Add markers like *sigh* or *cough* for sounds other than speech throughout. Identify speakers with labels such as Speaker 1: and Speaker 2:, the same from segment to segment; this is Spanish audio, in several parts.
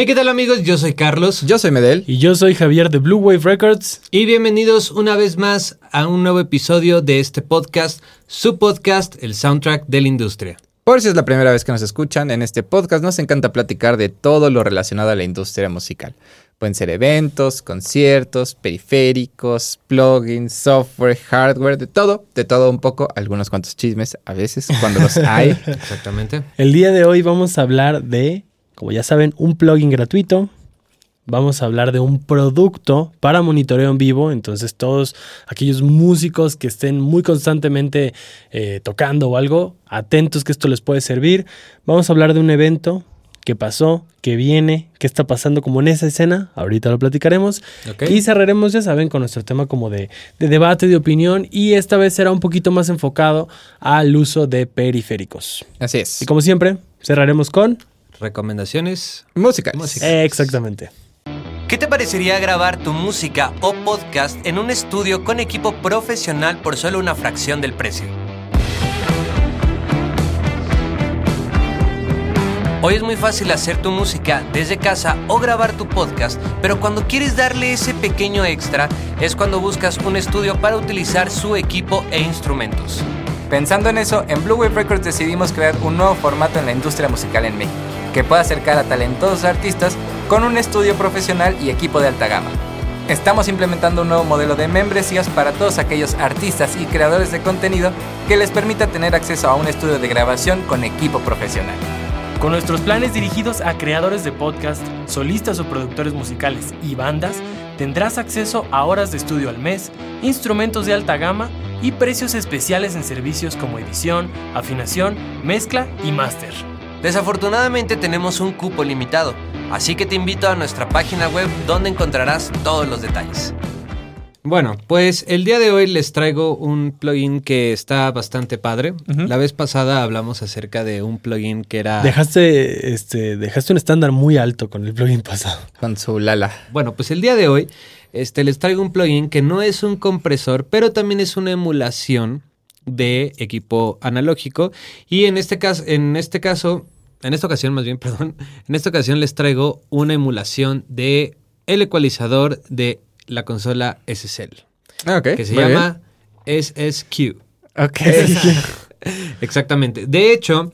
Speaker 1: Hey, ¿qué tal amigos? Yo soy Carlos.
Speaker 2: Yo soy Medel.
Speaker 3: Y yo soy Javier de Blue Wave Records.
Speaker 1: Y bienvenidos una vez más a un nuevo episodio de este podcast, su podcast, el soundtrack de la industria.
Speaker 2: Por si es la primera vez que nos escuchan, en este podcast nos encanta platicar de todo lo relacionado a la industria musical. Pueden ser eventos, conciertos, periféricos, plugins, software, hardware, de todo, de todo un poco, algunos cuantos chismes a veces cuando los *laughs* hay.
Speaker 1: Exactamente.
Speaker 3: El día de hoy vamos a hablar de, como ya saben, un plugin gratuito. Vamos a hablar de un producto para monitoreo en vivo. Entonces, todos aquellos músicos que estén muy constantemente eh, tocando o algo, atentos que esto les puede servir. Vamos a hablar de un evento qué pasó, qué viene, qué está pasando como en esa escena, ahorita lo platicaremos.
Speaker 1: Okay.
Speaker 3: Y cerraremos, ya saben, con nuestro tema como de, de, debate, de opinión, y esta vez será un poquito más enfocado al uso de periféricos.
Speaker 2: Así es.
Speaker 3: Y como siempre, cerraremos con...
Speaker 1: Recomendaciones
Speaker 2: musicales.
Speaker 1: musicales.
Speaker 3: Exactamente.
Speaker 1: ¿Qué te parecería grabar tu música o podcast en un estudio con equipo profesional por solo una fracción del precio? Hoy es muy fácil hacer tu música desde casa o grabar tu podcast, pero cuando quieres darle ese pequeño extra es cuando buscas un estudio para utilizar su equipo e instrumentos.
Speaker 4: Pensando en eso, en Blue Wave Records decidimos crear un nuevo formato en la industria musical en México, que pueda acercar a talentosos artistas con un estudio profesional y equipo de alta gama. Estamos implementando un nuevo modelo de membresías para todos aquellos artistas y creadores de contenido que les permita tener acceso a un estudio de grabación con equipo profesional.
Speaker 3: Con nuestros planes dirigidos a creadores de podcast, solistas o productores musicales y bandas, tendrás acceso a horas de estudio al mes, instrumentos de alta gama y precios especiales en servicios como edición, afinación, mezcla y máster.
Speaker 1: Desafortunadamente tenemos un cupo limitado, así que te invito a nuestra página web donde encontrarás todos los detalles. Bueno, pues el día de hoy les traigo un plugin que está bastante padre. Uh -huh. La vez pasada hablamos acerca de un plugin que era.
Speaker 3: Dejaste, este, dejaste un estándar muy alto con el plugin pasado.
Speaker 2: Con su Lala.
Speaker 1: Bueno, pues el día de hoy este, les traigo un plugin que no es un compresor, pero también es una emulación de equipo analógico. Y en este caso, en este caso, en esta ocasión, más bien, *laughs* perdón, en esta ocasión les traigo una emulación de el ecualizador de la consola SSL.
Speaker 2: Okay,
Speaker 1: que se llama bien. SSQ.
Speaker 2: Ok. *laughs*
Speaker 1: Exactamente. De hecho,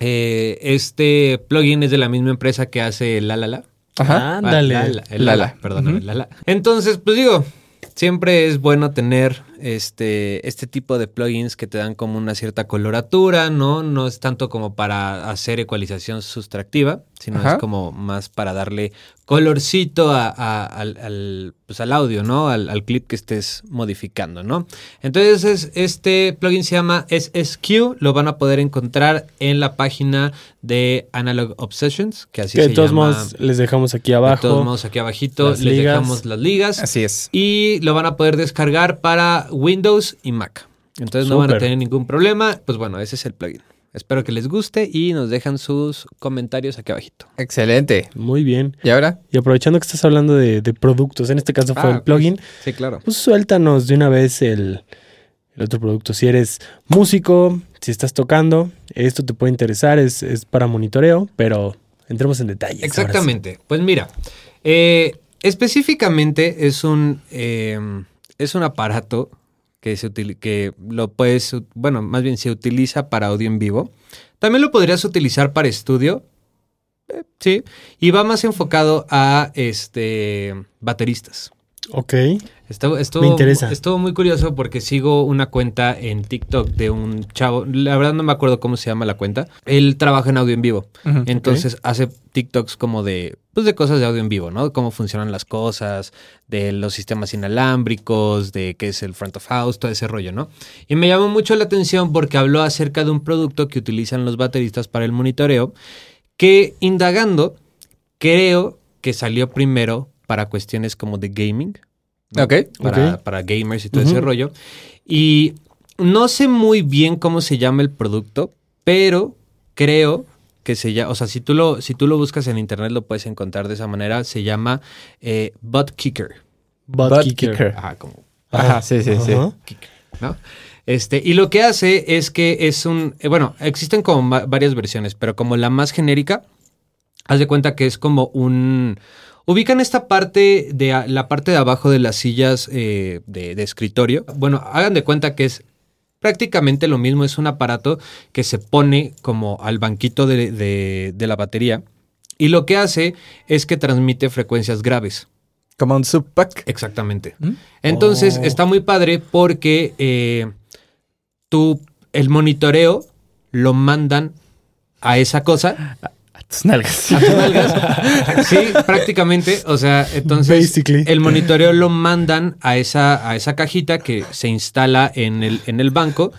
Speaker 1: eh, este plugin es de la misma empresa que hace Lalala.
Speaker 3: Ajá. Ándale.
Speaker 1: Lala, el Lala, Lala. perdón, uh -huh. Lala. Entonces, pues digo, siempre es bueno tener este, este tipo de plugins que te dan como una cierta coloratura, ¿no? No es tanto como para hacer ecualización sustractiva, sino Ajá. es como más para darle colorcito a, a, al, al, pues al, audio, ¿no? Al, al, clip que estés modificando, ¿no? Entonces, este plugin se llama SSQ, lo van a poder encontrar en la página de Analog Obsessions, que así
Speaker 3: que
Speaker 1: se
Speaker 3: de todos
Speaker 1: llama.
Speaker 3: modos les dejamos aquí abajo.
Speaker 1: De todos modos, aquí abajito les
Speaker 3: ligas.
Speaker 1: dejamos las ligas.
Speaker 2: Así es.
Speaker 1: Y lo van a poder descargar para Windows y Mac. Entonces Super. no van a tener ningún problema. Pues bueno, ese es el plugin. Espero que les guste y nos dejan sus comentarios aquí abajito.
Speaker 2: Excelente.
Speaker 3: Muy bien.
Speaker 2: ¿Y ahora?
Speaker 3: Y aprovechando que estás hablando de, de productos, en este caso fue
Speaker 1: Ah,
Speaker 3: el plugin.
Speaker 1: pues, sí, claro.
Speaker 3: Pues suéltanos de una vez el, el, otro producto. Si eres músico, si estás tocando, esto te puede interesar, es, es para monitoreo, pero entremos en detalles.
Speaker 1: Exactamente. Pues mira, eh, específicamente es un, eh, es un aparato que, se que lo puedes, bueno, más bien se utiliza para audio en vivo. También lo podrías utilizar para estudio, eh, sí, y va más enfocado a este bateristas.
Speaker 3: Ok.
Speaker 1: Estuvo, estuvo,
Speaker 3: me interesa.
Speaker 1: Estuvo muy curioso porque sigo una cuenta en TikTok de un chavo. La verdad no me acuerdo cómo se llama la cuenta. Él trabaja en audio en vivo. Uh -huh, Entonces okay. hace TikToks como de, pues de cosas de audio en vivo, ¿no? Cómo funcionan las cosas, de los sistemas inalámbricos, de qué es el front of house, todo ese rollo, ¿no? Y me llamó mucho la atención porque habló acerca de un producto que utilizan los bateristas para el monitoreo, que indagando, creo que salió primero para cuestiones como de gaming.
Speaker 2: ¿No? Ok.
Speaker 1: Para,
Speaker 3: okay.
Speaker 1: para, gamers y todo uh -huh. ese rollo. Y no sé muy bien cómo se llama el producto, pero creo que se llama, o sea, si tú lo, si tú lo buscas en internet lo puedes encontrar de esa manera, se llama eh, Butt Kicker.
Speaker 3: Butt,
Speaker 2: Butt
Speaker 3: kicker.
Speaker 2: kicker.
Speaker 1: Ajá, como.
Speaker 2: Ajá, sí, sí, sí.
Speaker 3: Ajá.
Speaker 1: Kicker, ¿no? Este, y lo que hace es que es un, eh, bueno, existen como varias versiones, pero como la más genérica haz de cuenta que es como un... Ubican esta parte de la parte de abajo de las sillas eh, de, de escritorio. Bueno, hagan de cuenta que es prácticamente lo mismo. Es un aparato que se pone como al banquito de, de- de la batería. Y lo que hace es que transmite frecuencias graves.
Speaker 2: Como un subpack.
Speaker 1: Exactamente.
Speaker 2: ¿Mm?
Speaker 1: Entonces
Speaker 3: Oh.
Speaker 1: está muy padre porque eh, tú, el monitoreo lo mandan a esa cosa,
Speaker 2: tus nalgas.
Speaker 1: a tus nalgas. Sí, prácticamente. O sea, entonces
Speaker 3: Basically.
Speaker 1: el monitoreo lo mandan a esa, a esa cajita que se instala en el, en el banco.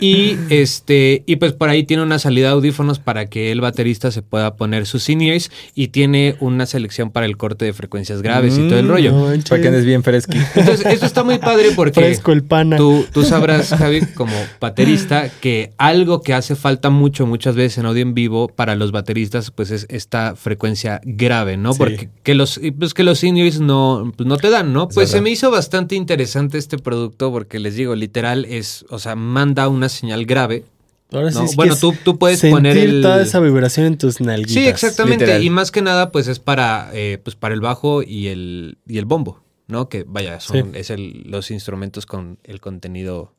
Speaker 1: Y este, y pues por ahí tiene una salida de audífonos para que el baterista se pueda poner sus in-ears y tiene una selección para el corte de frecuencias graves y todo el
Speaker 2: Mm,
Speaker 1: rollo.
Speaker 3: No.
Speaker 2: Para que andes bien fresqui.
Speaker 1: Entonces, esto está muy padre porque
Speaker 3: Fresco el pana.
Speaker 1: tú, tú sabrás, Javi, como baterista, que algo que hace falta mucho, muchas veces en audio en vivo para los bateristas, pues es esta frecuencia grave, ¿no?
Speaker 3: Sí.
Speaker 1: Porque que los, pues que los in-ears no, pues no te dan, ¿no?
Speaker 2: Es
Speaker 1: Pues se me hizo bastante interesante este producto porque les digo, literal es, o sea, manda una señal grave.
Speaker 3: Ahora sí
Speaker 1: ¿no? Bueno, tú, tú puedes
Speaker 3: sentir
Speaker 1: poner el...
Speaker 3: toda esa vibración en tus nalguitas.
Speaker 1: Sí, exactamente.
Speaker 2: literal.
Speaker 1: Y más que nada, pues es para, eh, pues para el bajo y el, y el bombo, ¿no? Que vaya, son, es el, los instrumentos con el contenido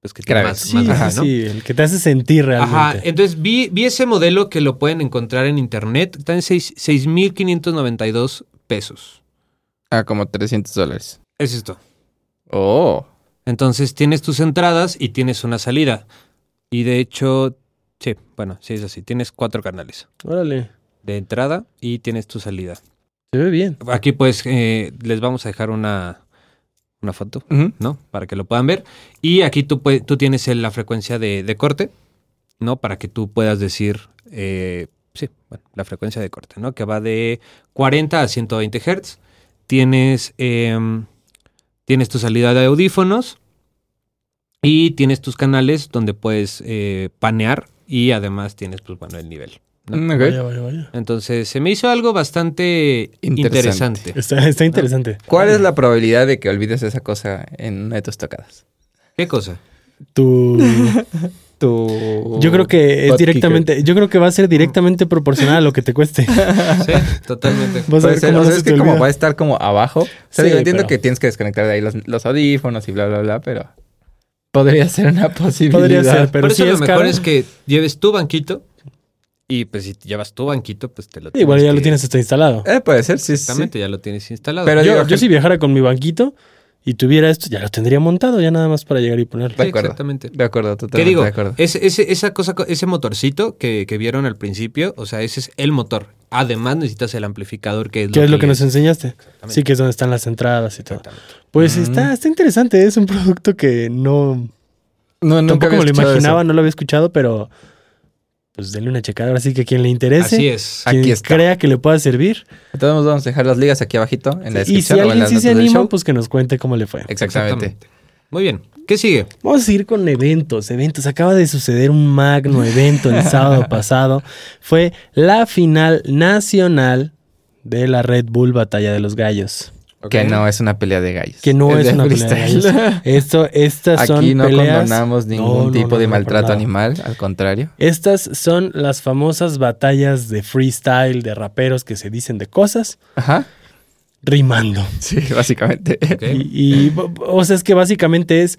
Speaker 1: pues, que más,
Speaker 3: Sí,
Speaker 1: más baja, ¿no?
Speaker 3: sí, el que te hace sentir realmente.
Speaker 1: Ajá, entonces vi, vi ese modelo que lo pueden encontrar en internet. Está en seis- 6,592 pesos.
Speaker 2: Ah, como 300 dólares.
Speaker 1: Es esto.
Speaker 2: Oh.
Speaker 1: Entonces tienes tus entradas y tienes una salida. Y de hecho, sí, bueno, sí es así. Tienes cuatro canales
Speaker 3: Órale,
Speaker 1: de entrada y tienes tu salida.
Speaker 3: se ve bien.
Speaker 1: Aquí pues eh, les vamos a dejar una, una foto. ¿no? Para que lo puedan ver. Y aquí tú, tú tienes la frecuencia de, de corte, ¿no? Para que tú puedas decir, eh, sí, bueno, la frecuencia de corte, ¿no? Que va de 40 a 120 Hz. Tienes, em, tienes tu salida de audífonos y tienes tus canales donde puedes eh, panear y además tienes, pues bueno, el nivel.
Speaker 2: Mm.
Speaker 3: Vaya, vaya, vaya.
Speaker 1: Entonces se me hizo algo bastante
Speaker 2: Interesante.
Speaker 1: interesante.
Speaker 3: Está, está interesante. *laughs*
Speaker 2: ¿Cuál es la probabilidad de que olvides esa cosa en una de tus tocadas?
Speaker 1: ¿Qué cosa?
Speaker 3: Tu,
Speaker 2: Tu...
Speaker 3: yo creo que es directamente, yo creo que va a ser directamente proporcional a lo que te cueste. *laughs*
Speaker 1: Sí, totalmente.
Speaker 3: Vas a
Speaker 2: Puede
Speaker 3: ver
Speaker 2: ser,
Speaker 3: cómo
Speaker 2: o
Speaker 3: no
Speaker 2: sea,
Speaker 3: se
Speaker 2: es
Speaker 3: te
Speaker 2: que como va a estar como abajo. O sea,
Speaker 3: Sí,
Speaker 2: digo, entiendo
Speaker 3: pero-
Speaker 2: que tienes que desconectar de ahí los, los audífonos y bla, bla, bla, pero podría ser una posibilidad.
Speaker 3: Podría ser, pero
Speaker 1: Por
Speaker 3: sí
Speaker 1: eso lo
Speaker 3: es
Speaker 1: mejor
Speaker 3: caro.
Speaker 1: es que lleves tu banquito y pues si llevas tu banquito, pues te lo
Speaker 3: Igual ya lo
Speaker 1: que-
Speaker 3: tienes hasta instalado.
Speaker 2: Eh, puede ser, sí, sí.
Speaker 1: Exactamente, ya lo tienes instalado.
Speaker 2: Pero
Speaker 3: yo,
Speaker 2: digo,
Speaker 3: yo si viajara con mi banquito y tuviera esto, ya lo tendría montado, ya nada más para llegar y ponerlo.
Speaker 2: De
Speaker 1: Sí,
Speaker 2: acuerdo.
Speaker 1: exactamente.
Speaker 2: De acuerdo,
Speaker 1: ¿Qué
Speaker 2: totalmente
Speaker 1: digo?
Speaker 2: de acuerdo.
Speaker 1: Ese, ese- esa cosa, ese motorcito que, que vieron al principio, o sea, ese es el motor. Además necesitas el amplificador que es
Speaker 3: ¿Qué es lo que nos enseñaste? Sí, que es donde están las entradas y todo. Pues
Speaker 2: Mm.
Speaker 3: está, está interesante, es un producto que no, tampoco me lo imaginaba,
Speaker 2: eso.
Speaker 3: no lo había escuchado, pero pues denle una checada. Ahora sí que quien le interese,
Speaker 1: Así es.
Speaker 3: quien
Speaker 2: Aquí está.
Speaker 3: crea que le pueda servir.
Speaker 2: Entonces vamos a dejar las ligas aquí abajito en la
Speaker 3: y si
Speaker 2: descripción o en
Speaker 3: alguien
Speaker 2: las
Speaker 3: sí se anima, pues que nos cuente cómo le fue.
Speaker 2: Exactamente.
Speaker 1: Muy bien. ¿Qué sigue?
Speaker 3: Vamos a seguir con eventos, eventos. Acaba de suceder un magno evento el *laughs* sábado pasado. Fue la final nacional de la Red Bull Batalla de los Gallos.
Speaker 2: Que no es una pelea de gallos.
Speaker 3: Que no es, una pelea de
Speaker 2: freestyle.
Speaker 3: gallos. Esto, estas son
Speaker 2: Aquí no
Speaker 3: peleas-
Speaker 2: condonamos ningún
Speaker 3: no,
Speaker 2: tipo
Speaker 3: no,
Speaker 2: de maltrato animal, al contrario.
Speaker 3: Estas son las famosas batallas de freestyle de raperos que se dicen de cosas
Speaker 2: Ajá.
Speaker 3: rimando.
Speaker 2: Sí, *laughs* básicamente.
Speaker 3: Y, y, o sea, es que básicamente es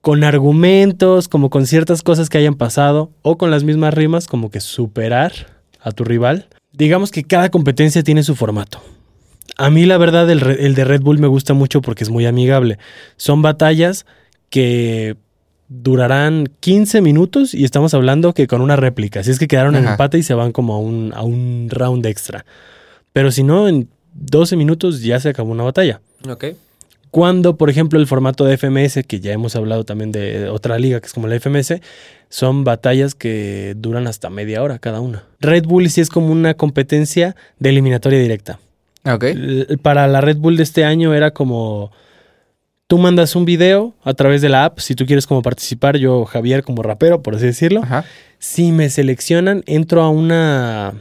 Speaker 3: con argumentos, como con ciertas cosas que hayan pasado, o con las mismas rimas, como que superar a tu rival. Digamos que cada competencia tiene su formato. A mí, la verdad, el, de Red Bull me gusta mucho porque es muy amigable. Son batallas que durarán 15 minutos y estamos hablando que con una réplica. Si es que quedaron en empate y se van como a un, a un round extra. Pero si no, en 12 minutos ya se acabó una batalla.
Speaker 1: Ok.
Speaker 3: Cuando, por ejemplo, el formato de FMS, que ya hemos hablado también de otra liga que es como la FMS, son batallas que duran hasta media hora cada una. Red Bull sí es como una competencia de eliminatoria directa.
Speaker 2: Ok.
Speaker 3: L- Para la Red Bull de este año era como tú mandas un video a través de la app, si tú quieres como participar, yo Javier como rapero, por así decirlo.
Speaker 2: Ajá.
Speaker 3: Si me seleccionan, entro a una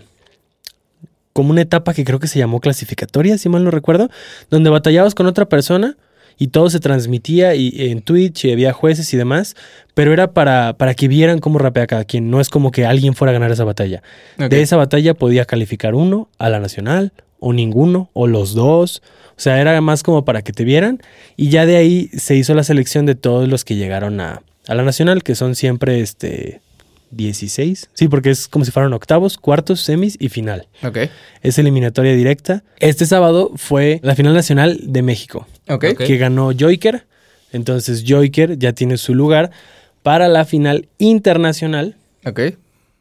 Speaker 3: como una etapa que creo que se llamó clasificatoria, si mal no recuerdo, donde batallabas con otra persona y todo se transmitía y, en Twitch y había jueces y demás, pero era para, para que vieran cómo rapea cada quien. No es como que alguien fuera a ganar esa batalla. De esa batalla podía calificar uno a la nacional o ninguno o los dos. O sea, era más como para que te vieran y ya de ahí se hizo la selección de todos los que llegaron a, a la nacional, que son siempre este 16. Sí, porque es como si fueran octavos, cuartos, semis y final.
Speaker 2: Ok.
Speaker 3: Es eliminatoria directa. Este sábado fue la final nacional de México,
Speaker 2: Ok.
Speaker 1: Ok.
Speaker 3: que ganó Joiker. Entonces Joiker ya tiene su lugar para la final internacional,
Speaker 2: Ok.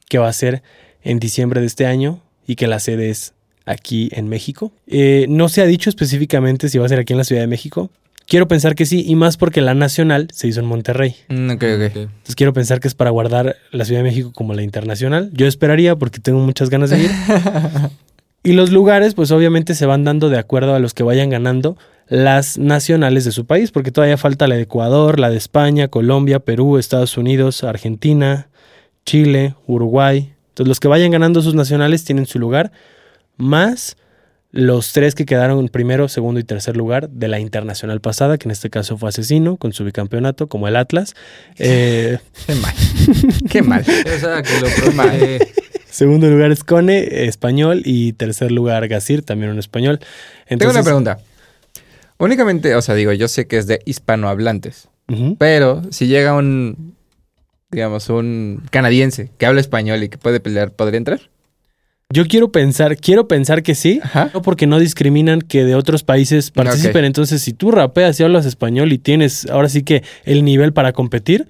Speaker 3: que va a ser en diciembre de este año y que la sede es aquí en México. Eh, no se ha dicho específicamente si va a ser aquí en la Ciudad de México. Quiero pensar que sí, y más porque la nacional se hizo en Monterrey.
Speaker 2: Mm, ok, ok.
Speaker 1: Ok.
Speaker 3: Entonces quiero pensar que es para guardar la Ciudad de México como la internacional. Yo esperaría porque tengo muchas ganas de ir. *laughs* y los lugares, pues obviamente se van dando de acuerdo a los que vayan ganando las nacionales de su país, porque todavía falta la de Ecuador, la de España, Colombia, Perú, Estados Unidos, Argentina, Chile, Uruguay. Entonces los que vayan ganando sus nacionales tienen su lugar, más los tres que quedaron primero, segundo y tercer lugar de la internacional pasada, que en este caso fue Asesino, con su bicampeonato, como el Atlas. Eh, *laughs*
Speaker 2: Qué mal. Qué mal.
Speaker 1: O sea, que lo *laughs*
Speaker 3: segundo lugar es Cone, español, y tercer lugar Gasir, también un español.
Speaker 2: Tengo una pregunta. Únicamente, o sea, digo, yo sé que es de hispanohablantes, pero si llega un, digamos, un canadiense que habla español y que puede pelear, ¿podría entrar?
Speaker 3: Yo quiero pensar, quiero pensar que sí,
Speaker 2: Ajá.
Speaker 3: no porque no discriminan que de otros países participen. Entonces, si tú rapeas y hablas español y tienes ahora sí que el nivel para competir,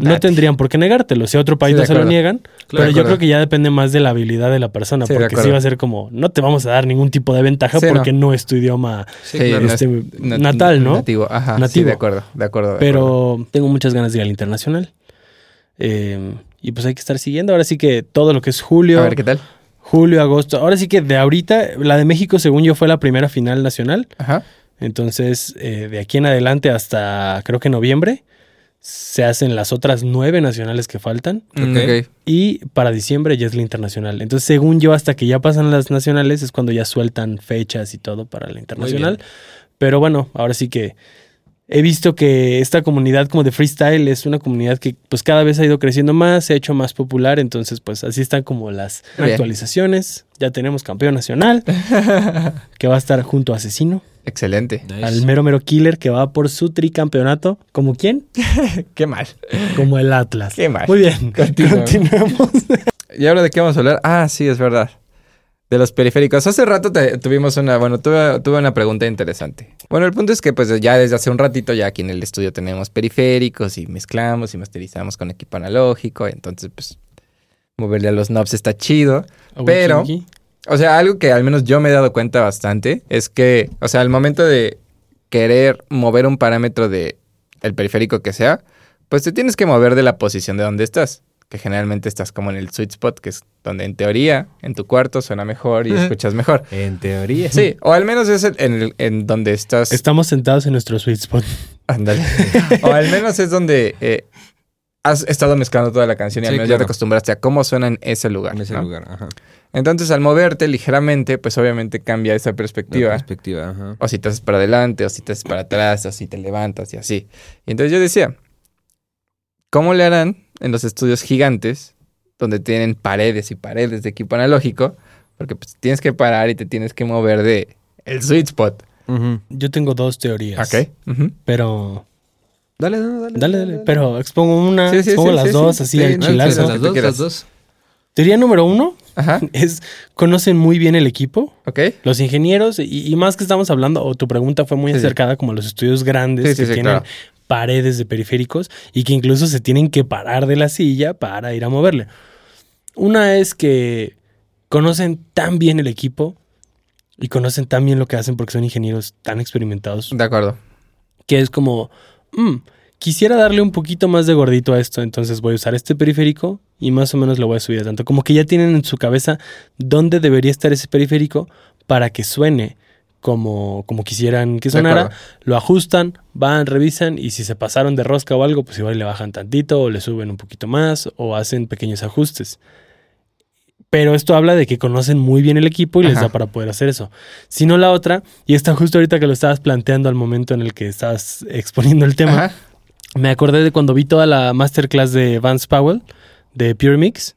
Speaker 3: no
Speaker 2: Date.
Speaker 3: tendrían por qué negártelo. Si a otro país
Speaker 2: Sí,
Speaker 3: no se lo niegan, pero yo creo que ya depende más de la habilidad de la persona,
Speaker 2: Sí,
Speaker 3: porque sí
Speaker 2: acuerdo.
Speaker 3: va a ser como, no te vamos a dar ningún tipo de ventaja
Speaker 2: Sí,
Speaker 3: porque no. es tu idioma
Speaker 1: claro.
Speaker 2: no
Speaker 3: este,
Speaker 2: na-
Speaker 3: natal, ¿no?
Speaker 2: Nativo, ajá. Sí,
Speaker 3: Nativo.
Speaker 2: de acuerdo, de acuerdo. de acuerdo.
Speaker 3: Pero tengo muchas ganas de ir al internacional. Eh, y pues hay que estar siguiendo. Ahora sí que todo lo que es julio,
Speaker 2: A ver, ¿qué tal?
Speaker 3: julio, agosto. Ahora sí que de ahorita, la de México, según yo, fue la primera final nacional.
Speaker 2: Ajá.
Speaker 3: Entonces, eh, de aquí en adelante hasta creo que noviembre, se hacen las otras nueve nacionales que faltan. Y para diciembre ya es la internacional. Entonces, según yo, hasta que ya pasan las nacionales es cuando ya sueltan fechas y todo para la internacional. Pero bueno, ahora sí que he visto que esta comunidad como de freestyle es una comunidad que pues cada vez ha ido creciendo más, se ha hecho más popular. Entonces, pues así están como las
Speaker 2: Bien.
Speaker 3: actualizaciones. Ya tenemos campeón nacional *laughs* que va a estar junto a Asesino,
Speaker 2: Excelente.
Speaker 1: Nice.
Speaker 3: al mero mero killer que va por su tricampeonato. ¿Como quién? *laughs*
Speaker 2: Qué mal.
Speaker 3: Como el Atlas.
Speaker 2: Qué mal.
Speaker 3: Muy bien, *laughs*
Speaker 2: Continúa.
Speaker 3: continuamos.
Speaker 2: ¿Y ahora de qué vamos a hablar? Ah, sí, es verdad. De los periféricos. Hace rato te- tuvimos una, bueno, tuve, tuve una pregunta interesante. Bueno, el punto es que pues ya desde hace un ratito ya aquí en el estudio tenemos periféricos y mezclamos y masterizamos con equipo analógico. Entonces, pues, moverle a los knobs está chido. Pero-. O sea, algo que al menos yo me he dado cuenta bastante es que, o sea, al momento de querer mover un parámetro de el periférico que sea, pues te tienes que mover de la posición de donde estás, que generalmente estás como en el sweet spot, que es donde en teoría en tu cuarto suena mejor y escuchas mejor.
Speaker 1: En teoría.
Speaker 2: Sí, o al menos es en, el- en donde estás.
Speaker 3: Estamos sentados en nuestro sweet spot.
Speaker 2: Ándale. o al menos es donde eh, has estado mezclando toda la canción y al menos ya te acostumbraste a cómo suena en ese lugar.
Speaker 1: En ese
Speaker 2: ¿no?
Speaker 1: lugar. Ajá.
Speaker 2: Entonces, al moverte ligeramente, pues obviamente cambia esa
Speaker 1: La
Speaker 2: perspectiva.
Speaker 1: perspectiva. Ajá.
Speaker 2: O si te haces para adelante, o si te haces para atrás, o si te levantas y así. Y entonces yo decía, ¿cómo le harán en los estudios gigantes, donde tienen paredes y paredes de equipo analógico? Porque pues, tienes que parar y te tienes que mover de el sweet spot.
Speaker 1: Ujú.
Speaker 3: Yo tengo dos teorías.
Speaker 2: Ok. Ujú.
Speaker 3: Pero.
Speaker 1: Dale, dale, dale.
Speaker 3: Dale, dale. Pero expongo una,
Speaker 2: Sí, sí,
Speaker 3: expongo
Speaker 2: sí,
Speaker 3: las
Speaker 2: sí,
Speaker 3: dos,
Speaker 2: sí.
Speaker 3: así
Speaker 2: Sí,
Speaker 3: al
Speaker 2: no,
Speaker 3: chilazo.
Speaker 2: sí,
Speaker 1: Las dos, las dos.
Speaker 3: Teoría número uno
Speaker 2: Ajá. *laughs*
Speaker 3: es: conocen muy bien el equipo.
Speaker 2: Ok.
Speaker 3: Los ingenieros, y, y más que estamos hablando, o tu pregunta fue muy
Speaker 2: Sí, sí.
Speaker 3: acercada como a los estudios grandes
Speaker 2: Sí,
Speaker 3: que tienen
Speaker 2: claro.
Speaker 3: paredes de periféricos y que incluso se tienen que parar de la silla para ir a moverle. Una es que conocen tan bien el equipo y conocen tan bien lo que hacen porque son ingenieros tan experimentados
Speaker 2: De acuerdo.
Speaker 3: que es como, "Mm, quisiera darle un poquito más de gordito a esto, entonces voy a usar este periférico y más o menos lo voy a subir tanto. Como que ya tienen en su cabeza dónde debería estar ese periférico para que suene como, como quisieran que sonara. Lo ajustan, van, revisan y si se pasaron de rosca o algo, pues igual le bajan tantito o le suben un poquito más o hacen pequeños ajustes. Pero esto habla de que conocen muy bien el equipo y les
Speaker 2: Ajá.
Speaker 3: da para poder hacer eso. Si no la otra, y está justo ahorita que lo estabas planteando al momento en el que estabas *laughs* exponiendo el tema,
Speaker 2: Ajá.
Speaker 3: me acordé de cuando vi toda la masterclass de Vance Powell de Pure Mix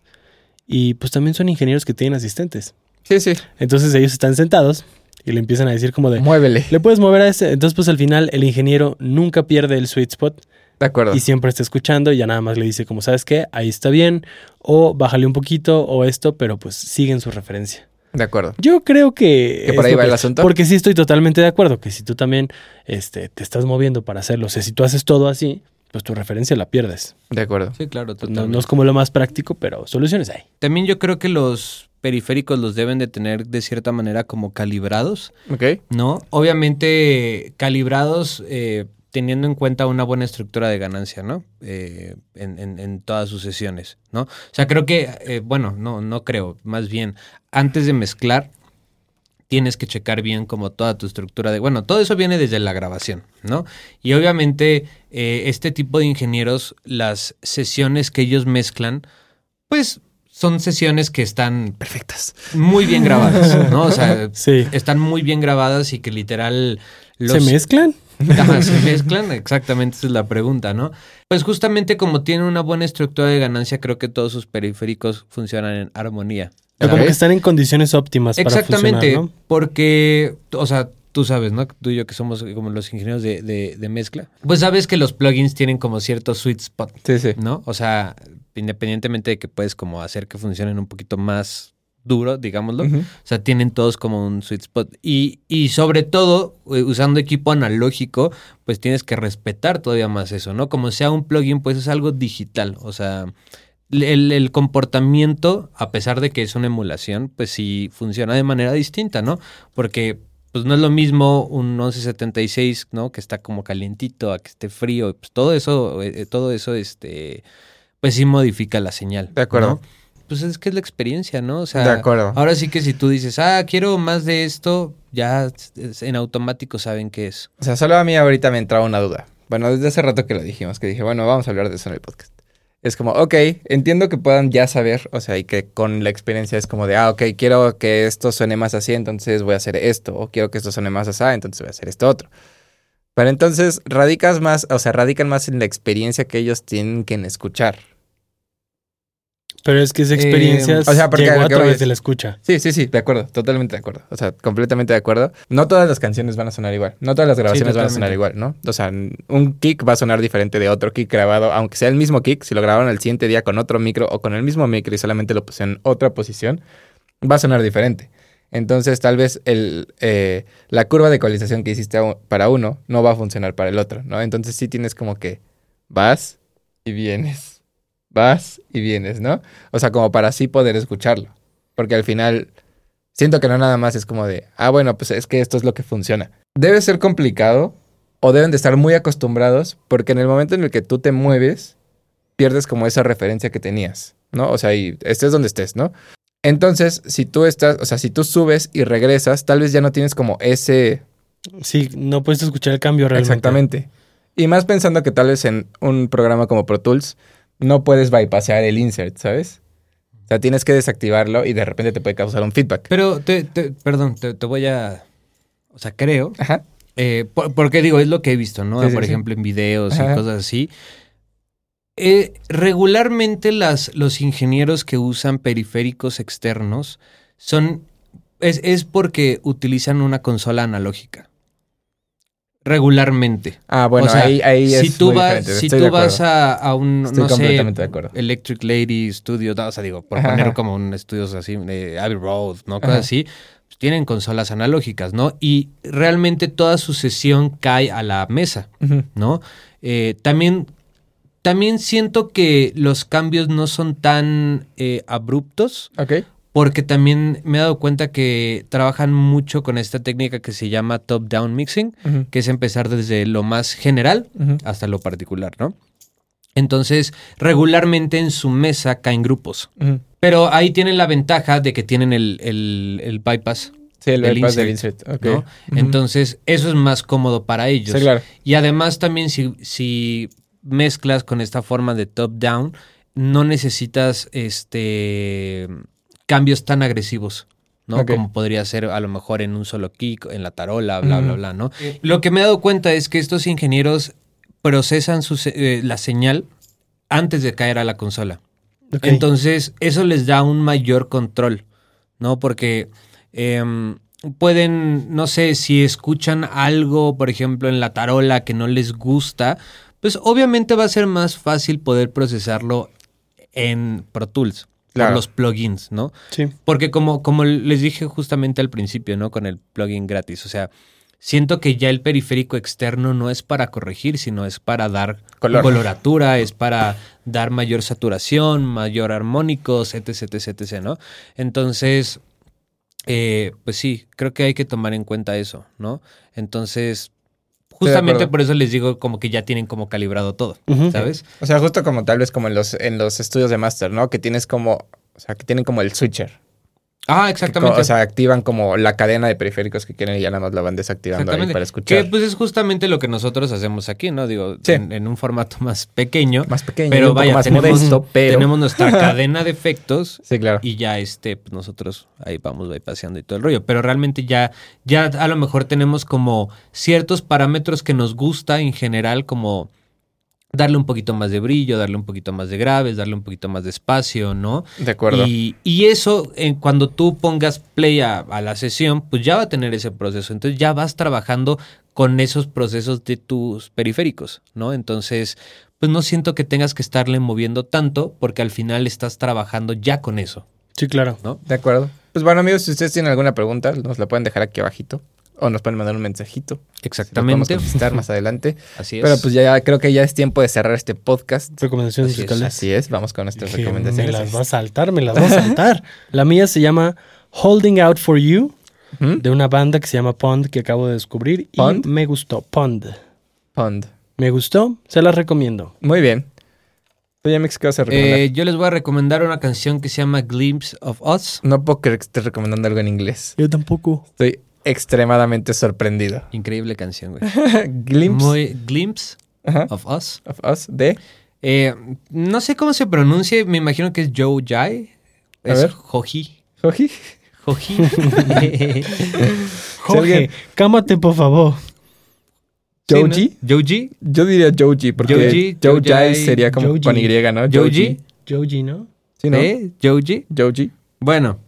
Speaker 3: y pues también son ingenieros que tienen asistentes.
Speaker 2: Sí, sí.
Speaker 3: Entonces ellos están sentados y le empiezan a decir como de,
Speaker 2: Muévele.
Speaker 3: le puedes mover a ese. Entonces pues al final el ingeniero nunca pierde el sweet spot
Speaker 2: De acuerdo.
Speaker 3: y siempre está escuchando y ya nada más le dice como, ¿sabes qué? Ahí está bien o bájale un poquito o esto, pero pues siguen su referencia.
Speaker 2: De acuerdo.
Speaker 3: Yo creo que...
Speaker 2: ¿Que por ahí va
Speaker 3: que-
Speaker 2: el asunto?
Speaker 3: Porque sí estoy totalmente de acuerdo que si tú también este, te estás moviendo para hacerlo, o sea, si tú haces todo así, pues tu referencia la pierdes.
Speaker 2: De acuerdo.
Speaker 1: Sí, claro,
Speaker 3: No,
Speaker 1: totalmente.
Speaker 3: no es como lo más práctico, pero soluciones hay.
Speaker 1: También yo creo que los periféricos los deben de tener de cierta manera como calibrados,
Speaker 2: Ok.
Speaker 1: ¿no? Obviamente calibrados eh, teniendo en cuenta una buena estructura de ganancia, ¿no? Eh, en, en- en todas sus sesiones, ¿no? O sea, creo que, eh, bueno, no, no creo, más bien, antes de mezclar, tienes que checar bien como toda tu estructura de, bueno, todo eso viene desde la grabación, ¿no? Y obviamente eh, este tipo de ingenieros, las sesiones que ellos mezclan, pues son sesiones que están
Speaker 2: Perfectas.
Speaker 1: muy bien grabadas, ¿no? O sea, *laughs*
Speaker 3: Sí.
Speaker 1: están muy bien grabadas y que literal los
Speaker 3: ¿Se mezclan?
Speaker 1: Ajá, se mezclan, exactamente esa es la pregunta, ¿no? Pues justamente como tienen una buena estructura de ganancia, creo que todos sus periféricos funcionan en armonía.
Speaker 3: O como
Speaker 2: ¿Sabes?
Speaker 3: que están en condiciones óptimas
Speaker 1: Exactamente,
Speaker 3: para funcionar, ¿no?
Speaker 1: porque, o sea, tú sabes, ¿no? Tú y yo que somos como los ingenieros de, de- de mezcla, pues sabes que los plugins tienen como cierto sweet spot,
Speaker 2: Sí, sí.
Speaker 1: ¿no? O sea, independientemente de que puedes como hacer que funcionen un poquito más duro, digámoslo, o sea, tienen todos como un sweet spot. Y, y sobre todo, eh, usando equipo analógico, pues tienes que respetar todavía más eso, ¿no? Como sea un plugin, pues es algo digital. O sea, el, el comportamiento, a pesar de que es una emulación, pues sí funciona de manera distinta, ¿no? Porque pues no es lo mismo un 1176, ¿no? Que está como calientito, a que esté frío. Pues todo eso, eh, todo eso, este, pues sí modifica la señal.
Speaker 2: De acuerdo.
Speaker 1: ¿no? Pues es que es la experiencia, ¿no? O sea,
Speaker 2: De acuerdo.
Speaker 1: Ahora sí que si tú dices, ah, quiero más de esto, ya en automático saben qué es.
Speaker 2: O sea, solo a mí ahorita me entraba una duda. Bueno, desde hace rato que lo dijimos, que dije, bueno, vamos a hablar de eso en el podcast. Es como, ok, entiendo que puedan ya saber, o sea, y que con la experiencia es como de, ah, ok, quiero que esto suene más así, entonces voy a hacer esto, o quiero que esto suene más así, entonces voy a hacer esto otro. Pero entonces radicas más, o sea, radican más en la experiencia que ellos tienen que escuchar.
Speaker 3: Pero es que esa
Speaker 1: Eh,
Speaker 3: experiencia
Speaker 2: o sea, porque a
Speaker 3: llegó través
Speaker 2: es-
Speaker 3: de la escucha.
Speaker 2: Sí, sí, sí, de acuerdo, totalmente de acuerdo. O sea, completamente de acuerdo. No todas las canciones van a sonar igual. No todas las grabaciones van a sonar igual, ¿no? O sea, un kick va a sonar diferente de otro kick grabado, aunque sea el mismo kick, si lo grabaron el siguiente día con otro micro o con el mismo micro y solamente lo pusieron en otra posición, va a sonar diferente. Entonces, tal vez el, eh, la curva de ecualización que hiciste para uno no va a funcionar para el otro, ¿no? Entonces, sí tienes como que vas y vienes. Vas y vienes, ¿no? O sea, como para así poder escucharlo. Porque al final siento que no nada más es como de, ah, bueno, pues es que esto es lo que funciona. Debe ser complicado o deben de estar muy acostumbrados porque en el momento en el que tú te mueves, pierdes como esa referencia que tenías, ¿no? O sea, y estés donde estés, ¿no? Entonces, si tú estás, o sea, si tú subes y regresas, tal vez ya no tienes como ese...
Speaker 3: Sí, no puedes escuchar el cambio realmente.
Speaker 2: Exactamente. Y más pensando que tal vez en un programa como Pro Tools no puedes bypassear el insert, ¿sabes? O sea, tienes que desactivarlo y de repente te puede causar un feedback.
Speaker 1: Pero, te, te- perdón, te, te voy a... O sea, creo...
Speaker 2: Ajá.
Speaker 1: eh, por- porque digo, es lo que he visto, ¿no?
Speaker 2: Sí, sí,
Speaker 1: por
Speaker 2: sí.
Speaker 1: ejemplo, en videos
Speaker 2: Ajá.
Speaker 1: y cosas así. Eh, regularmente las, los ingenieros que usan periféricos externos son... Es, es porque utilizan una consola analógica. Regularmente.
Speaker 2: Ah, bueno,
Speaker 1: O sea,
Speaker 2: ahí, ahí
Speaker 1: si
Speaker 2: es
Speaker 1: tú
Speaker 2: muy
Speaker 1: vas, si
Speaker 2: Estoy
Speaker 1: tú vas a, a un,
Speaker 2: Estoy
Speaker 1: no sé,
Speaker 2: completamente de acuerdo.
Speaker 1: Electric Lady Studio, o sea, digo, por
Speaker 2: Ajá,
Speaker 1: poner como un estudios así, de Abbey Road, ¿no? Cosas
Speaker 2: Ajá.
Speaker 1: así, pues tienen consolas analógicas, ¿no? Y realmente toda su sesión cae a la mesa. ¿no? Eh, también, también siento que los cambios no son tan eh, abruptos,
Speaker 2: Ok.
Speaker 1: Porque también me he dado cuenta que trabajan mucho con esta técnica que se llama top-down mixing, que es empezar desde lo más general hasta lo particular, ¿no? Entonces, regularmente en su mesa caen grupos. Pero ahí tienen la ventaja de que tienen el, el- el bypass,
Speaker 2: Sí, el
Speaker 1: Del
Speaker 2: bypass del
Speaker 1: insert. ¿no? Entonces, eso es más cómodo para ellos.
Speaker 2: Sí, claro.
Speaker 1: Y además también si, si mezclas con esta forma de top-down, no necesitas este cambios tan agresivos. ¿no? Como podría ser a lo mejor en un solo kick, en la tarola, bla, bla, bla, ¿no? Lo que me he dado cuenta es que estos ingenieros procesan su eh, la señal antes de caer a la consola. Entonces, eso les da un mayor control, ¿no? Porque em, pueden, no sé, si escuchan algo, por ejemplo, en la tarola que no les gusta, pues obviamente va a ser más fácil poder procesarlo en Pro Tools,
Speaker 2: Claro.
Speaker 1: por los plugins, ¿no?
Speaker 3: Sí.
Speaker 1: Porque como, como les dije justamente al principio, ¿no? Con el plugin gratis, o sea, siento que ya el periférico externo no es para corregir, sino es para dar
Speaker 2: Color.
Speaker 1: coloratura, es para dar mayor saturación, mayor armónicos, etc, etc, etc, ¿no? Entonces, eh, pues sí, creo que hay que tomar en cuenta eso, ¿no? Entonces, justamente por eso les digo como que ya tienen como calibrado todo. ¿sabes?
Speaker 2: O sea, justo como tal vez como en los, en los estudios de máster, ¿no? Que tienes como, o sea, que tienen como el switcher.
Speaker 1: Ah,
Speaker 2: Que
Speaker 1: exactamente.
Speaker 2: o sea, activan como la cadena de periféricos que quieren y ya nada más la van desactivando ahí para
Speaker 1: Que
Speaker 2: escuchar.
Speaker 1: pues es justamente lo que nosotros hacemos aquí, ¿no? Digo,
Speaker 2: Sí.
Speaker 1: en, en un formato más pequeño.
Speaker 2: más pequeño,
Speaker 1: pero vaya,
Speaker 2: más
Speaker 1: tenemos,
Speaker 2: modesto, pero...
Speaker 1: tenemos nuestra *laughs* cadena de efectos
Speaker 2: Sí, claro.
Speaker 1: y ya este, pues nosotros ahí vamos paseando y todo el rollo. Pero realmente ya, ya a lo mejor tenemos como ciertos parámetros que nos gusta en general, como darle un poquito más de brillo, darle un poquito más de graves, darle un poquito más de espacio, ¿no?
Speaker 2: De acuerdo.
Speaker 1: Y, y eso, eh, cuando tú pongas play a, a la sesión, pues ya va a tener ese proceso. Entonces ya vas trabajando con esos procesos de tus periféricos, ¿no? Entonces, pues no siento que tengas que estarle moviendo tanto porque al final estás trabajando ya con eso,
Speaker 3: Sí, claro.
Speaker 1: ¿no?
Speaker 2: De acuerdo. Pues bueno, amigos, si ustedes tienen alguna pregunta, nos la pueden dejar aquí abajito. O nos pueden mandar un mensajito. Lo podemos
Speaker 1: Exactamente.
Speaker 2: contestar más adelante. *laughs*
Speaker 1: Así es.
Speaker 2: Pero pues ya creo que ya es tiempo de cerrar este podcast.
Speaker 3: Recomendaciones
Speaker 1: Así es,
Speaker 3: musicales.
Speaker 2: Así es, vamos con nuestras
Speaker 3: Dije,
Speaker 2: recomendaciones.
Speaker 3: Me las va a saltar, me las va a saltar. *laughs* La mía se llama Holding Out for You,
Speaker 2: ¿Mm?
Speaker 3: de una banda que se llama Pond, que acabo de descubrir.
Speaker 2: ¿Pond?
Speaker 3: Y me gustó. Pond.
Speaker 2: Pond.
Speaker 3: Me gustó, se las recomiendo.
Speaker 2: Muy bien. Oye, Mix, ¿qué vas a recomendar?
Speaker 1: Eh, yo les voy a recomendar una canción que se llama Glimpse of Us.
Speaker 2: No puedo creer que estés recomendando algo en inglés.
Speaker 3: Yo tampoco.
Speaker 2: Estoy extremadamente sorprendido.
Speaker 1: Increíble canción, güey. *laughs*
Speaker 2: Glimpse
Speaker 1: Muy Glimpse
Speaker 2: ajá,
Speaker 1: of Us.
Speaker 2: of Us de...
Speaker 1: Eh, no sé cómo se pronuncia, me imagino que es Joe Jai.
Speaker 2: A
Speaker 1: Es
Speaker 2: ver.
Speaker 1: Joji.
Speaker 2: Joji.
Speaker 1: Joji. *laughs*
Speaker 3: Jorge, cámate, por favor.
Speaker 2: ¿Joji?
Speaker 1: Joji.
Speaker 2: Yo diría Joji, porque
Speaker 1: Joji,
Speaker 2: Joe Jai sería como
Speaker 3: Joji.
Speaker 2: con Y, ¿no?
Speaker 1: Joji.
Speaker 3: Joji, ¿no?
Speaker 2: Sí, ¿no?
Speaker 1: ¿Eh? Joji.
Speaker 2: Joji.
Speaker 1: Bueno.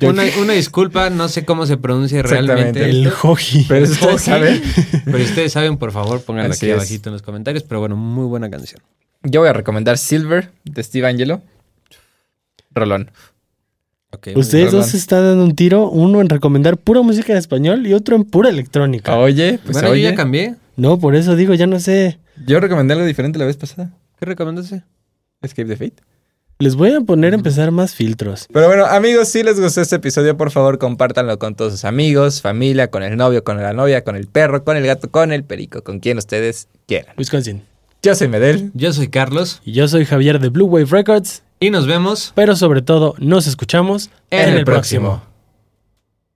Speaker 1: Una, una disculpa, no sé cómo se pronuncia realmente.
Speaker 3: El Joji.
Speaker 2: Pero ustedes saben,
Speaker 1: Pero si ustedes saben, por favor, pónganlo
Speaker 2: Así
Speaker 1: aquí
Speaker 2: es.
Speaker 1: abajito en los comentarios. Pero bueno, muy buena canción.
Speaker 2: yo voy a recomendar Silver de Steve Angelo. Rolón.
Speaker 3: Ustedes
Speaker 2: Perdón.
Speaker 3: dos se están dando un tiro, uno en recomendar pura música en español y otro en pura electrónica.
Speaker 2: Oye,
Speaker 1: bien.
Speaker 2: pues
Speaker 1: bueno,
Speaker 2: oye.
Speaker 1: yo ya cambié.
Speaker 3: No, por eso digo, ya no sé.
Speaker 2: Yo recomendé algo diferente la vez pasada.
Speaker 1: ¿Qué recomendaste?
Speaker 2: Escape the Fate.
Speaker 3: Les voy a poner a empezar más filtros.
Speaker 2: Pero bueno, amigos, si les gustó este episodio, por favor, compártanlo con todos sus amigos, familia, con el novio, con la novia, con el perro, con el gato, con el perico, con quien ustedes quieran.
Speaker 3: Wisconsin.
Speaker 2: Yo soy Medel.
Speaker 1: Yo soy Carlos
Speaker 3: Y yo soy Javier de Blue Wave Records,
Speaker 1: y nos vemos
Speaker 3: pero sobre todo nos escuchamos
Speaker 1: en, el próximo.